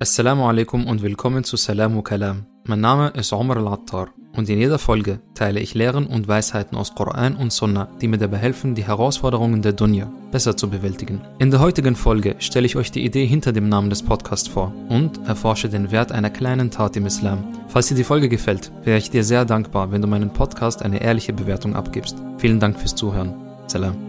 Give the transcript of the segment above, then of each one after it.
Assalamu alaikum und willkommen zu Salamu Kalam. Mein Name ist Omar al-Attar und in jeder Folge teile ich Lehren und Weisheiten aus Koran und Sunnah, die mir dabei helfen, die Herausforderungen der Dunya besser zu bewältigen. In der heutigen Folge stelle ich euch die Idee hinter dem Namen des Podcasts vor und erforsche den Wert einer kleinen Tat im Islam. Falls dir die Folge gefällt, wäre ich dir sehr dankbar, wenn du meinen Podcast eine ehrliche Bewertung abgibst. Vielen Dank fürs Zuhören. Salam.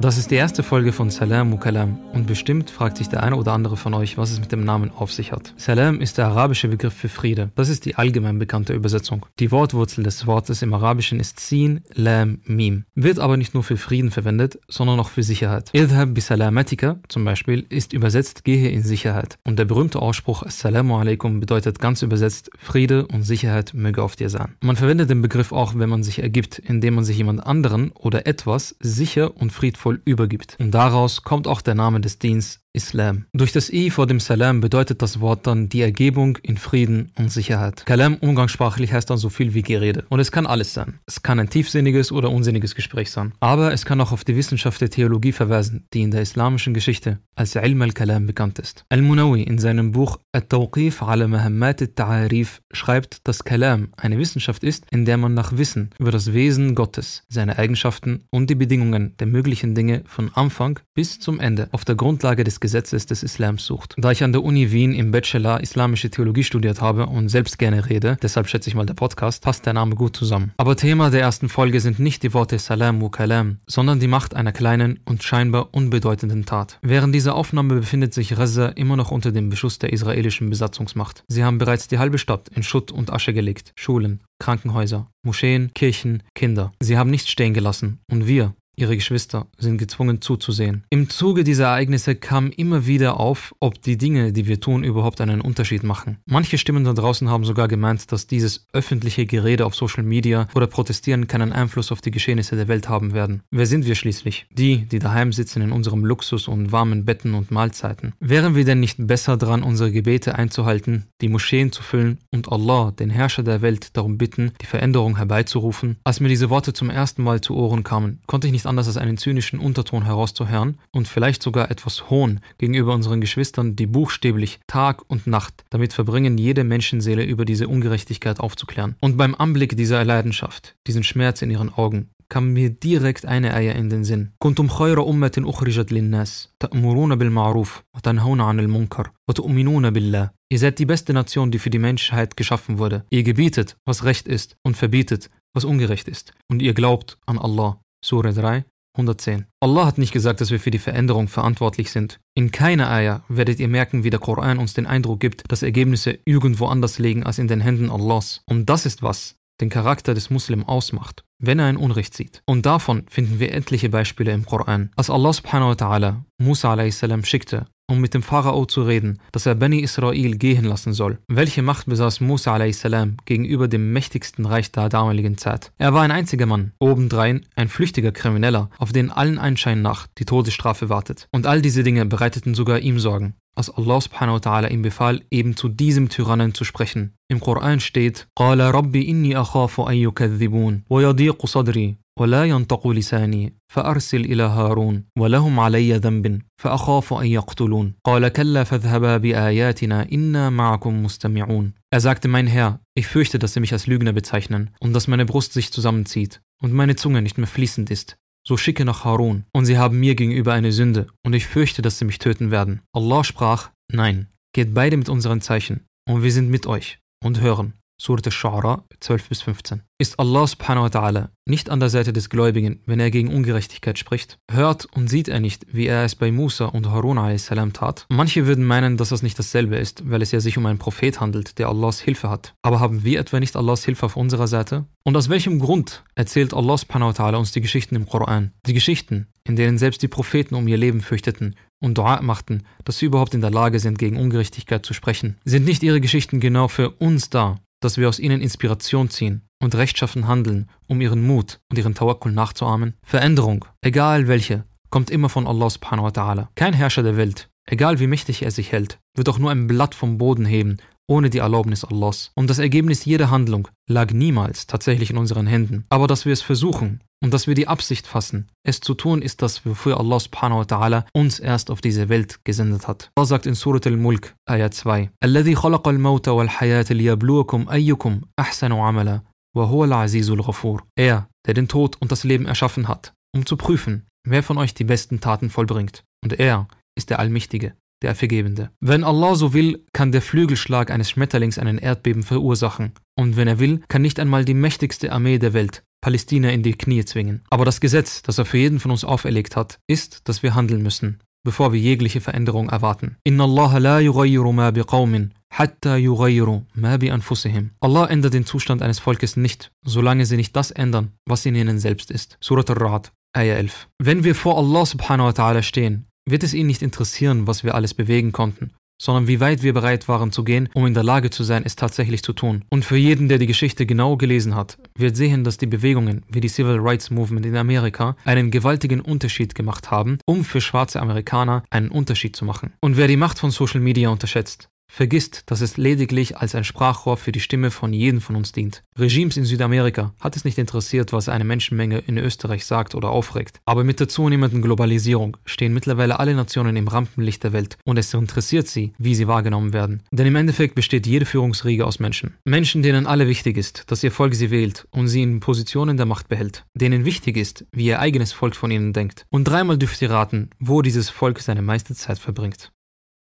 Das ist die erste Folge von Salam Mukalam und bestimmt fragt sich der eine oder andere von euch, was es mit dem Namen auf sich hat. Salam ist der arabische Begriff für Friede. Das ist die allgemein bekannte Übersetzung. Die Wortwurzel des Wortes im Arabischen ist Sin, Lam, Mim. Wird aber nicht nur für Frieden verwendet, sondern auch für Sicherheit. Idhab bisalamatika zum Beispiel ist übersetzt gehe in Sicherheit. Und der berühmte Ausspruch Assalamu alaikum bedeutet ganz übersetzt Friede und Sicherheit möge auf dir sein. Man verwendet den Begriff auch, wenn man sich ergibt, indem man sich jemand anderen oder etwas sicher und friedvoll voll übergibt. Und daraus kommt auch der Name des Dienstes Islam. Durch das I vor dem Salam bedeutet das Wort dann die Ergebung in Frieden und Sicherheit. Kalam umgangssprachlich heißt dann so viel wie Gerede. Und es kann alles sein. Es kann ein tiefsinniges oder unsinniges Gespräch sein. Aber es kann auch auf die Wissenschaft der Theologie verweisen, die in der islamischen Geschichte als Ilm al-Kalam bekannt ist. Al-Munawi in seinem Buch At-Tawqif ala Mahammat al-Ta'arif schreibt, dass Kalam eine Wissenschaft ist, in der man nach Wissen über das Wesen Gottes, seine Eigenschaften und die Bedingungen der möglichen Dinge von Anfang bis zum Ende auf der Grundlage des Gesetzes des Islams sucht. Da ich an der Uni Wien im Bachelor Islamische Theologie studiert habe und selbst gerne rede, deshalb schätze ich mal der Podcast, passt der Name gut zusammen. Aber Thema der ersten Folge sind nicht die Worte Salam wa Kalam, sondern die Macht einer kleinen und scheinbar unbedeutenden Tat. Während dieser Aufnahme befindet sich Gaza immer noch unter dem Beschuss der israelischen Besatzungsmacht. Sie haben bereits die halbe Stadt in Schutt und Asche gelegt. Schulen, Krankenhäuser, Moscheen, Kirchen, Kinder. Sie haben nichts stehen gelassen. Und wir, Ihre Geschwister sind gezwungen zuzusehen. Im Zuge dieser Ereignisse kam immer wieder auf, ob die Dinge, die wir tun, überhaupt einen Unterschied machen. Manche Stimmen da draußen haben sogar gemeint, dass dieses öffentliche Gerede auf Social Media oder Protestieren keinen Einfluss auf die Geschehnisse der Welt haben werden. Wer sind wir schließlich? Die, die daheim sitzen in unserem Luxus und warmen Betten und Mahlzeiten. Wären wir denn nicht besser dran, unsere Gebete einzuhalten, die Moscheen zu füllen und Allah, den Herrscher der Welt, darum bitten, die Veränderung herbeizurufen? Als mir diese Worte zum ersten Mal zu Ohren kamen, konnte ich nicht anders als einen zynischen Unterton herauszuhören und vielleicht sogar etwas Hohn gegenüber unseren Geschwistern, die buchstäblich Tag und Nacht damit verbringen, jede Menschenseele über diese Ungerechtigkeit aufzuklären. Und beim Anblick dieser Leidenschaft, diesen Schmerz in ihren Augen, kam mir direkt eine Eier in den Sinn. كنتم خير أمة أخرجت للناس تأمرون بالمعروف وتنهون عن المنكر وتؤمنون بالله. Ihr seid die beste Nation, die für die Menschheit geschaffen wurde. Ihr gebietet, was recht ist und verbietet, was ungerecht ist. Und ihr glaubt an Allah. Surah 3, 110. Allah hat nicht gesagt, dass wir für die Veränderung verantwortlich sind. In keiner Ayah werdet ihr merken, wie der Koran uns den Eindruck gibt, dass Ergebnisse irgendwo anders liegen als in den Händen Allahs. Und das ist was den Charakter des Muslim ausmacht, wenn er ein Unrecht sieht. Und davon finden wir etliche Beispiele im Koran. Als Allah subhanahu wa ta'ala Musa a.s. schickte, um mit dem Pharao zu reden, dass er Beni Israel gehen lassen soll. Welche Macht besaß Musa a.s. gegenüber dem mächtigsten Reich der damaligen Zeit? Er war ein einziger Mann, obendrein ein flüchtiger Krimineller, auf den allen Anschein nach die Todesstrafe wartet. Und all diese Dinge bereiteten sogar ihm Sorgen als Allah subhanahu wa ta'ala ihm befahl, eben zu diesem Tyrannen zu sprechen. Im Koran steht, قال ربي إني أخاف أن يكذبون ويضيق صدري ولا ينطق لساني فأرسل إلى هارون ولهم علي ذنب فأخاف أن يقتلون قال كلا فاذهبا بآياتنا إنا معكم مستمعون Er sagte, mein Herr, ich fürchte, dass sie mich als Lügner bezeichnen und dass meine Brust sich zusammenzieht und meine Zunge nicht mehr fließend ist. So schicke nach Harun, und sie haben mir gegenüber eine Sünde, und ich fürchte, dass sie mich töten werden. Allah sprach, nein, geht beide mit unseren Zeichen, und wir sind mit euch, und hören. Surat al-Shu'ara 12 bis 15. Ist Allah subhanahu wa ta'ala nicht an der Seite des Gläubigen, wenn er gegen Ungerechtigkeit spricht? Hört und sieht er nicht, wie er es bei Musa und Harun a.s. tat? Manche würden meinen, dass das nicht dasselbe ist, weil es ja sich um einen Prophet handelt, der Allahs Hilfe hat. Aber haben wir etwa nicht Allahs Hilfe auf unserer Seite? Und aus welchem Grund erzählt Allah subhanahu wa ta'ala uns die Geschichten im Koran? Die Geschichten, in denen selbst die Propheten um ihr Leben fürchteten und Dua machten, dass sie überhaupt in der Lage sind, gegen Ungerechtigkeit zu sprechen. Sind nicht ihre Geschichten genau für uns da, dass wir aus ihnen Inspiration ziehen und rechtschaffen handeln, um ihren Mut und ihren Tawakkul nachzuahmen? Veränderung, egal welche, kommt immer von Allah subhanahu wa ta'ala. Kein Herrscher der Welt, egal wie mächtig er sich hält, wird auch nur ein Blatt vom Boden heben ohne die Erlaubnis Allahs. Und das Ergebnis jeder Handlung lag niemals tatsächlich in unseren Händen. Aber dass wir es versuchen und dass wir die Absicht fassen, es zu tun, ist das, wofür Allah subhanahu wa ta'ala uns erst auf diese Welt gesendet hat. Allah sagt in Surat al-Mulk, Ayat 2, الذي خلق الموت والحياة ليبلوكم أيكم أحسن عملا وهو العزيز الغفور. Er, der den Tod und das Leben erschaffen hat, um zu prüfen, wer von euch die besten Taten vollbringt. Und er ist der Allmächtige, der Vergebende. Wenn Allah so will, kann der Flügelschlag eines Schmetterlings einen Erdbeben verursachen. Und wenn er will, kann nicht einmal die mächtigste Armee der Welt Palästina in die Knie zwingen. Aber das Gesetz, das er für jeden von uns auferlegt hat, ist, dass wir handeln müssen, bevor wir jegliche Veränderung erwarten. Inna Allah la yughayyiru ma biqawmin hatta yughayyiru ma bi anfusihim. Allah ändert den Zustand eines Volkes nicht, solange sie nicht das ändern, was in ihnen selbst ist. Surat al-Ra'd, Ayah 11. Wenn wir vor Allah subhanahu wa ta'ala stehen, wird es ihn nicht interessieren, was wir alles bewegen konnten, sondern wie weit wir bereit waren zu gehen, um in der Lage zu sein, es tatsächlich zu tun. Und für jeden, der die Geschichte genau gelesen hat, wird sehen, dass die Bewegungen wie die Civil Rights Movement in Amerika einen gewaltigen Unterschied gemacht haben, um für schwarze Amerikaner einen Unterschied zu machen. Und wer die Macht von Social Media unterschätzt, vergisst, dass es lediglich als ein Sprachrohr für die Stimme von jedem von uns dient. Regimes in Südamerika hat es nicht interessiert, was eine Menschenmenge in Österreich sagt oder aufregt. Aber mit der zunehmenden Globalisierung stehen mittlerweile alle Nationen im Rampenlicht der Welt und es interessiert sie, wie sie wahrgenommen werden. Denn im Endeffekt besteht jede Führungsriege aus Menschen. Menschen, denen alle wichtig ist, dass ihr Volk sie wählt und sie in Positionen der Macht behält. Denen wichtig ist, wie ihr eigenes Volk von ihnen denkt. Und dreimal dürft ihr raten, wo dieses Volk seine meiste Zeit verbringt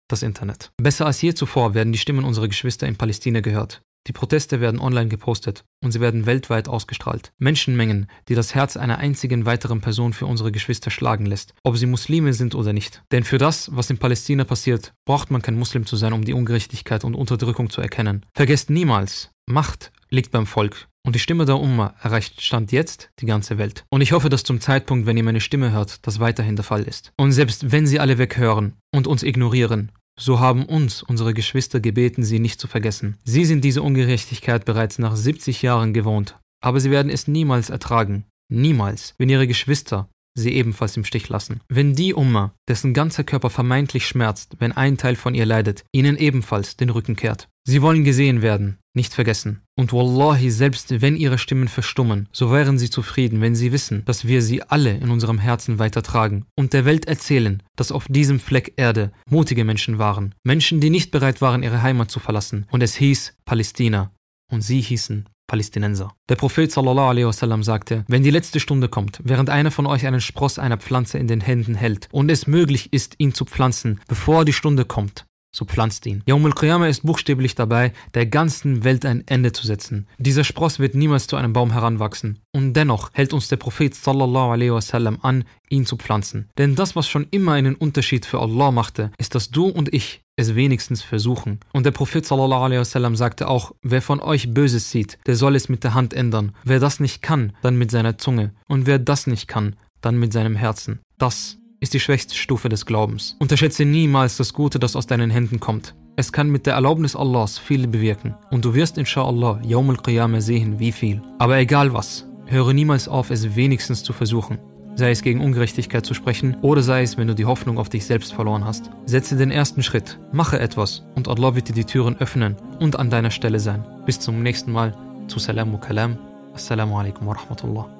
das Internet. Besser als je zuvor werden die Stimmen unserer Geschwister in Palästina gehört. Die Proteste werden online gepostet und sie werden weltweit ausgestrahlt. Menschenmengen, die das Herz einer einzigen weiteren Person für unsere Geschwister schlagen lässt, ob sie Muslime sind oder nicht. Denn für das, was in Palästina passiert, braucht man kein Muslim zu sein, um die Ungerechtigkeit und Unterdrückung zu erkennen. Vergesst niemals, Macht liegt beim Volk. Und die Stimme der Umma erreicht Stand jetzt die ganze Welt. Und ich hoffe, dass zum Zeitpunkt, wenn ihr meine Stimme hört, das weiterhin der Fall ist. Und selbst wenn sie alle weghören und uns ignorieren, so haben uns unsere Geschwister gebeten, sie nicht zu vergessen. Sie sind diese Ungerechtigkeit bereits nach 70 Jahren gewohnt, aber sie werden es niemals ertragen. Niemals, wenn ihre Geschwister sie ebenfalls im Stich lassen. Wenn die Umma, dessen ganzer Körper vermeintlich schmerzt, wenn ein Teil von ihr leidet, ihnen ebenfalls den Rücken kehrt. Sie wollen gesehen werden, nicht vergessen. Und wallahi, selbst wenn ihre Stimmen verstummen, so wären sie zufrieden, wenn sie wissen, dass wir sie alle in unserem Herzen weitertragen und der Welt erzählen, dass auf diesem Fleck Erde mutige Menschen waren, Menschen, die nicht bereit waren, ihre Heimat zu verlassen. Und es hieß Palästina. Und sie hießen Palästinenser. Der Prophet sallallahu alaihi wasallam sagte, wenn die letzte Stunde kommt, während einer von euch einen Spross einer Pflanze in den Händen hält und es möglich ist, ihn zu pflanzen, bevor die Stunde kommt, so pflanzt ihn. Yawm al-Qiyamah ist buchstäblich dabei, der ganzen Welt ein Ende zu setzen. Dieser Spross wird niemals zu einem Baum heranwachsen. Und dennoch hält uns der Prophet sallallahu alaihi wasallam an, ihn zu pflanzen. Denn das, was schon immer einen Unterschied für Allah machte, ist, dass du und ich es wenigstens versuchen. Und der Prophet sallallahu alaihi wasallam sagte auch, wer von euch Böses sieht, der soll es mit der Hand ändern. Wer das nicht kann, dann mit seiner Zunge. Und wer das nicht kann, dann mit seinem Herzen. Das ist die schwächste Stufe des Glaubens. Unterschätze niemals das Gute, das aus deinen Händen kommt. Es kann mit der Erlaubnis Allahs viel bewirken und du wirst inshallah Yawm al-Qiyamah sehen, wie viel. Aber egal was, höre niemals auf, es wenigstens zu versuchen. Sei es gegen Ungerechtigkeit zu sprechen oder sei es, wenn du die Hoffnung auf dich selbst verloren hast. Setze den ersten Schritt, mache etwas und Allah wird dir die Türen öffnen und an deiner Stelle sein. Bis zum nächsten Mal zu Salam Kalam. Assalamu alaikum wa rahmatullah.